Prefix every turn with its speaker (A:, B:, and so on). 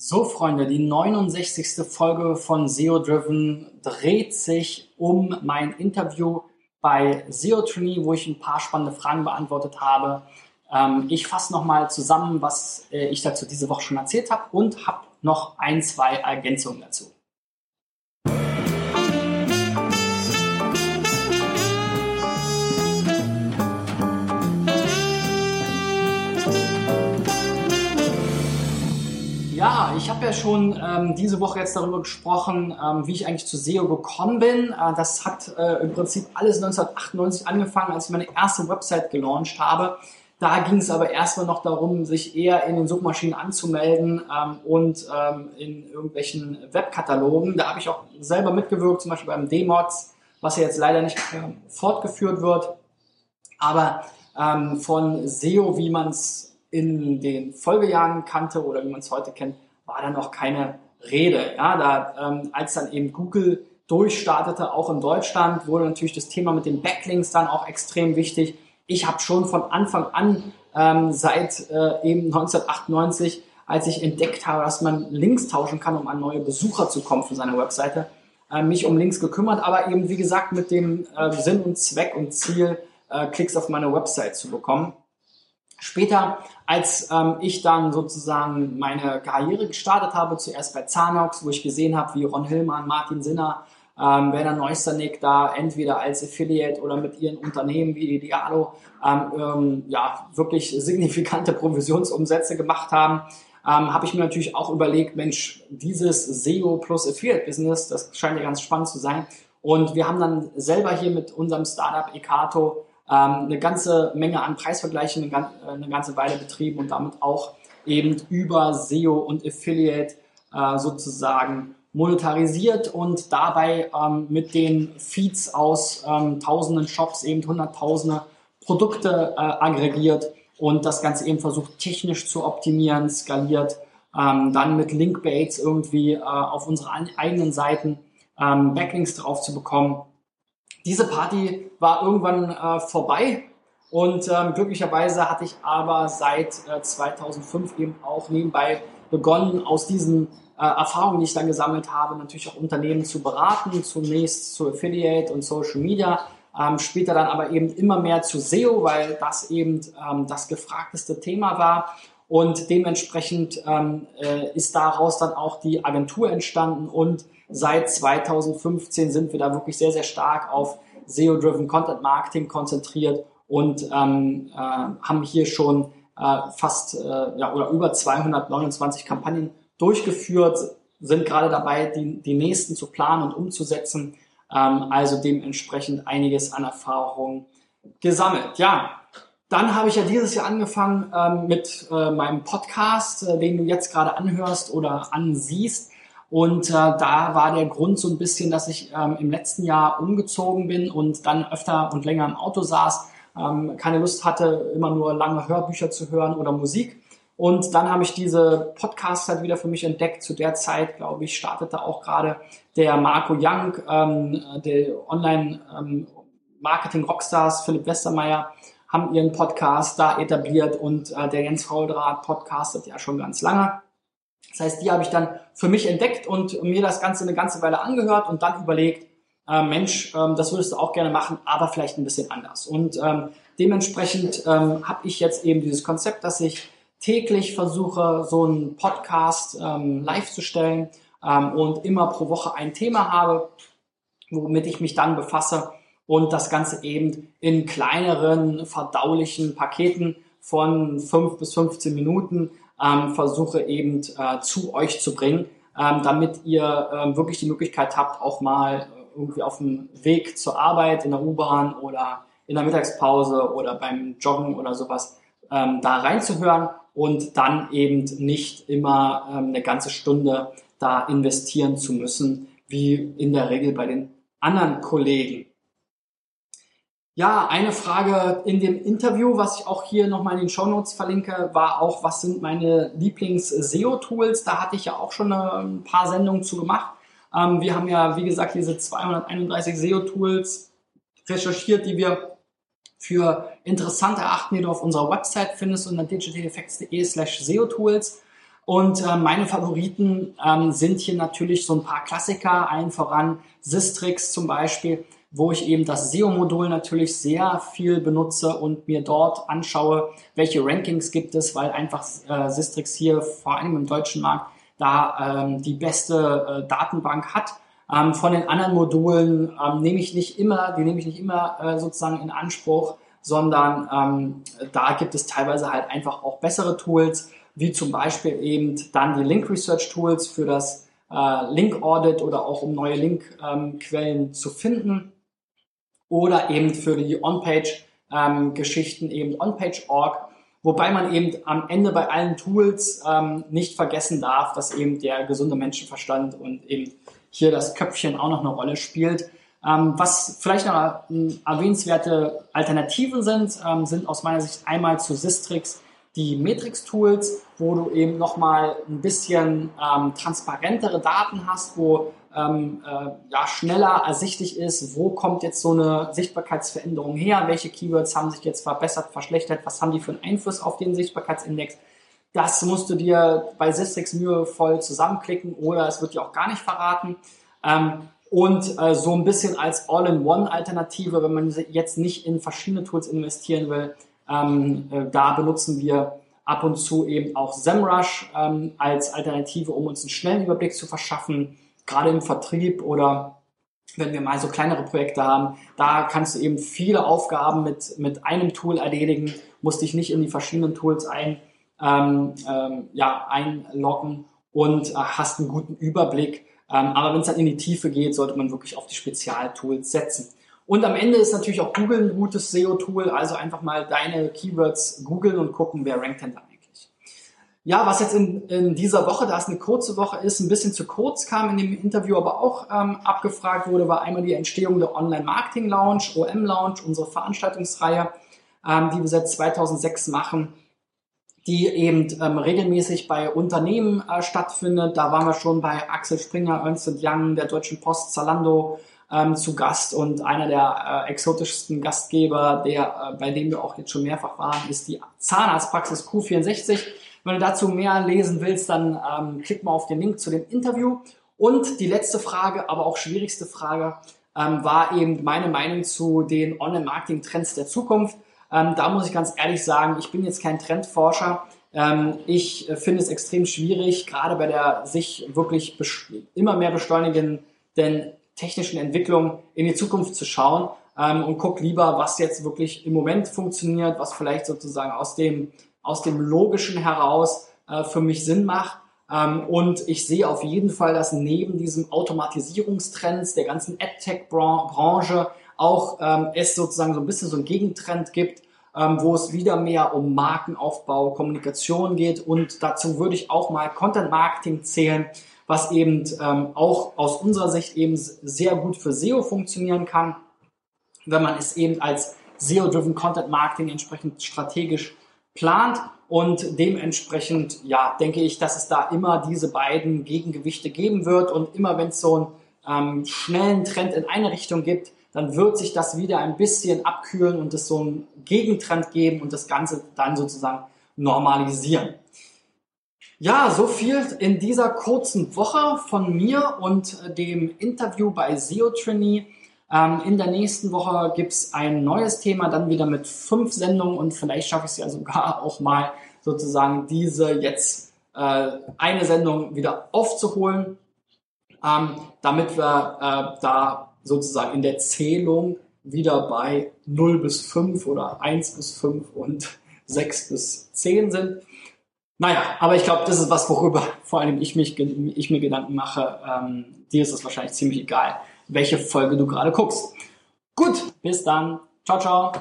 A: So, Freunde, die 69. Folge von SEO Driven dreht sich um mein Interview bei SEO Trainee, wo ich ein paar spannende Fragen beantwortet habe. Ähm, ich fasse nochmal zusammen, was äh, ich dazu diese Woche schon erzählt habe und habe noch ein, zwei Ergänzungen dazu. Ja, schon ähm, diese Woche jetzt darüber gesprochen, ähm, wie ich eigentlich zu SEO gekommen bin. Äh, das hat äh, im Prinzip alles 1998 angefangen, als ich meine erste Website gelauncht habe. Da ging es aber erstmal noch darum, sich eher in den Suchmaschinen anzumelden ähm, und ähm, in irgendwelchen Webkatalogen. Da habe ich auch selber mitgewirkt, zum Beispiel beim D-Mods, was ja jetzt leider nicht äh, fortgeführt wird. Aber ähm, von SEO, wie man es in den Folgejahren kannte oder wie man es heute kennt, war da noch keine Rede. Ja, da, ähm, als dann eben Google durchstartete, auch in Deutschland, wurde natürlich das Thema mit den Backlinks dann auch extrem wichtig. Ich habe schon von Anfang an, ähm, seit äh, eben 1998, als ich entdeckt habe, dass man Links tauschen kann, um an neue Besucher zu kommen für seine Webseite, äh, mich um Links gekümmert, aber eben wie gesagt mit dem äh, Sinn und Zweck und Ziel, äh, Klicks auf meine Website zu bekommen. Später, als ähm, ich dann sozusagen meine Karriere gestartet habe, zuerst bei Zanox, wo ich gesehen habe, wie Ron Hillmann, Martin Sinner, ähm, Werner Neusternick da entweder als Affiliate oder mit ihren Unternehmen wie die Dialo ähm, ähm, ja, wirklich signifikante Provisionsumsätze gemacht haben, ähm, habe ich mir natürlich auch überlegt, Mensch, dieses SEO plus Affiliate Business, das scheint ja ganz spannend zu sein. Und wir haben dann selber hier mit unserem Startup Ekato eine ganze Menge an Preisvergleichen eine, äh, eine, ganze Weile betrieben und damit auch eben über SEO und Affiliate äh, sozusagen monetarisiert und dabei ähm, mit den Feeds aus ähm, tausenden Shops eben hunderttausende Produkte äh, aggregiert und das Ganze eben versucht technisch zu optimieren, skaliert, ähm, dann mit Linkbaits irgendwie äh, auf unsere eigenen Seiten ähm, Backlinks drauf zu bekommen diese Party war irgendwann äh, vorbei und ähm, glücklicherweise hatte ich aber seit äh, 2005 eben auch nebenbei begonnen, aus diesen äh, Erfahrungen, die ich dann gesammelt habe, natürlich auch Unternehmen zu beraten, zunächst zu Affiliate und Social Media, ähm, später dann aber eben immer mehr zu SEO, weil das eben ähm, das gefragteste Thema war. Und dementsprechend ähm, äh, ist daraus dann auch die Agentur entstanden und Seit 2015 sind wir da wirklich sehr, sehr stark auf SEO-driven Content Marketing konzentriert und ähm, äh, haben hier schon äh, fast äh, ja, oder über 229 Kampagnen durchgeführt, sind gerade dabei, die, die nächsten zu planen und umzusetzen. Ähm, also dementsprechend einiges an Erfahrung gesammelt. Ja, dann habe ich ja dieses Jahr angefangen ähm, mit äh, meinem Podcast, äh, den du jetzt gerade anhörst oder ansiehst. Und äh, da war der Grund so ein bisschen, dass ich ähm, im letzten Jahr umgezogen bin und dann öfter und länger im Auto saß, ähm, keine Lust hatte, immer nur lange Hörbücher zu hören oder Musik. Und dann habe ich diese Podcasts halt wieder für mich entdeckt. Zu der Zeit, glaube ich, startete auch gerade der Marco Young, ähm, der Online-Marketing-Rockstars, ähm, Philipp Westermeier, haben ihren Podcast da etabliert und äh, der Jens Fauldraht podcastet ja schon ganz lange. Das heißt, die habe ich dann für mich entdeckt und mir das Ganze eine ganze Weile angehört und dann überlegt, äh, Mensch, ähm, das würdest du auch gerne machen, aber vielleicht ein bisschen anders. Und ähm, dementsprechend ähm, habe ich jetzt eben dieses Konzept, dass ich täglich versuche, so einen Podcast ähm, live zu stellen ähm, und immer pro Woche ein Thema habe, womit ich mich dann befasse und das Ganze eben in kleineren, verdaulichen Paketen von fünf bis 15 Minuten ähm, versuche eben äh, zu euch zu bringen, ähm, damit ihr ähm, wirklich die Möglichkeit habt, auch mal äh, irgendwie auf dem Weg zur Arbeit, in der U-Bahn oder in der Mittagspause oder beim Joggen oder sowas ähm, da reinzuhören und dann eben nicht immer ähm, eine ganze Stunde da investieren zu müssen, wie in der Regel bei den anderen Kollegen. Ja, eine Frage in dem Interview, was ich auch hier nochmal in den Show Notes verlinke, war auch, was sind meine Lieblings-SEO-Tools? Da hatte ich ja auch schon ein paar Sendungen zu gemacht. Ähm, wir haben ja, wie gesagt, diese 231 SEO-Tools recherchiert, die wir für interessant erachten, die du auf unserer Website findest unter digitaleffects.de slash SEO-Tools. Und äh, meine Favoriten ähm, sind hier natürlich so ein paar Klassiker, allen voran Sistrix zum Beispiel, wo ich eben das SEO-Modul natürlich sehr viel benutze und mir dort anschaue, welche Rankings gibt es, weil einfach äh, Sistrix hier vor allem im deutschen Markt da ähm, die beste äh, Datenbank hat. Ähm, von den anderen Modulen ähm, nehme ich nicht immer, die nehme ich nicht immer äh, sozusagen in Anspruch, sondern ähm, da gibt es teilweise halt einfach auch bessere Tools wie zum Beispiel eben dann die Link Research Tools für das äh, Link Audit oder auch um neue Linkquellen ähm, zu finden oder eben für die On-Page ähm, eben OnPage.org, wobei man eben am Ende bei allen Tools ähm, nicht vergessen darf, dass eben der gesunde Menschenverstand und eben hier das Köpfchen auch noch eine Rolle spielt. Ähm, was vielleicht noch erwähnenswerte Alternativen sind, ähm, sind aus meiner Sicht einmal zu Sistrix die Matrix-Tools, wo du eben nochmal ein bisschen ähm, transparentere Daten hast, wo ähm, äh, ja, schneller ersichtlich ist, wo kommt jetzt so eine Sichtbarkeitsveränderung her, welche Keywords haben sich jetzt verbessert, verschlechtert, was haben die für einen Einfluss auf den Sichtbarkeitsindex. Das musst du dir bei Sistrix mühevoll zusammenklicken oder es wird dir auch gar nicht verraten. Ähm, und äh, so ein bisschen als All-in-One-Alternative, wenn man jetzt nicht in verschiedene Tools investieren will, ähm, äh, da benutzen wir ab und zu eben auch SEMrush ähm, als Alternative, um uns einen schnellen Überblick zu verschaffen, gerade im Vertrieb oder wenn wir mal so kleinere Projekte haben, da kannst du eben viele Aufgaben mit, mit einem Tool erledigen, musst dich nicht in die verschiedenen Tools ein, ähm, ähm, ja, einloggen und äh, hast einen guten Überblick. Ähm, aber wenn es dann in die Tiefe geht, sollte man wirklich auf die Spezialtools setzen. Und am Ende ist natürlich auch Google ein gutes SEO-Tool, also einfach mal deine Keywords googeln und gucken, wer rankt denn da eigentlich. Ja, was jetzt in, in dieser Woche, da es eine kurze Woche ist, ein bisschen zu kurz kam in dem Interview, aber auch ähm, abgefragt wurde, war einmal die Entstehung der Online-Marketing-Lounge, OM-Lounge, unsere Veranstaltungsreihe, ähm, die wir seit 2006 machen die eben ähm, regelmäßig bei Unternehmen äh, stattfindet. Da waren wir schon bei Axel Springer, Ernst Young, der Deutschen Post, Zalando, ähm, zu Gast und einer der äh, exotischsten Gastgeber, der, äh, bei dem wir auch jetzt schon mehrfach waren, ist die Zahnarztpraxis Q64. Wenn du dazu mehr lesen willst, dann ähm, klick mal auf den Link zu dem Interview. Und die letzte Frage, aber auch schwierigste Frage, ähm, war eben meine Meinung zu den Online-Marketing-Trends der Zukunft. Ähm, da muss ich ganz ehrlich sagen, ich bin jetzt kein Trendforscher. Ähm, ich äh, finde es extrem schwierig, gerade bei der sich wirklich immer mehr beschleunigenden technischen Entwicklung in die Zukunft zu schauen ähm, und guck lieber, was jetzt wirklich im Moment funktioniert, was vielleicht sozusagen aus dem, aus dem Logischen heraus äh, für mich Sinn macht. Ähm, und ich sehe auf jeden Fall, dass neben diesem Automatisierungstrends der ganzen AdTech-Branche auch ähm, es sozusagen so ein bisschen so einen Gegentrend gibt, ähm, wo es wieder mehr um Markenaufbau, Kommunikation geht. Und dazu würde ich auch mal Content Marketing zählen was eben ähm, auch aus unserer Sicht eben sehr gut für SEO funktionieren kann, wenn man es eben als SEO-driven Content Marketing entsprechend strategisch plant und dementsprechend, ja, denke ich, dass es da immer diese beiden Gegengewichte geben wird und immer wenn es so einen ähm, schnellen Trend in eine Richtung gibt, dann wird sich das wieder ein bisschen abkühlen und es so einen Gegentrend geben und das Ganze dann sozusagen normalisieren. Ja, so viel in dieser kurzen Woche von mir und äh, dem Interview bei SEO Trainee. Ähm, in der nächsten Woche gibt's ein neues Thema, dann wieder mit fünf Sendungen und vielleicht schaffe ich es ja sogar auch mal sozusagen diese jetzt äh, eine Sendung wieder aufzuholen, ähm, damit wir äh, da sozusagen in der Zählung wieder bei 0 bis 5 oder 1 bis 5 und 6 bis 10 sind. Naja, aber ich glaube, das ist was, worüber vor allem ich, mich, ich mir Gedanken mache. Ähm, dir ist es wahrscheinlich ziemlich egal, welche Folge du gerade guckst. Gut, bis dann. Ciao, ciao.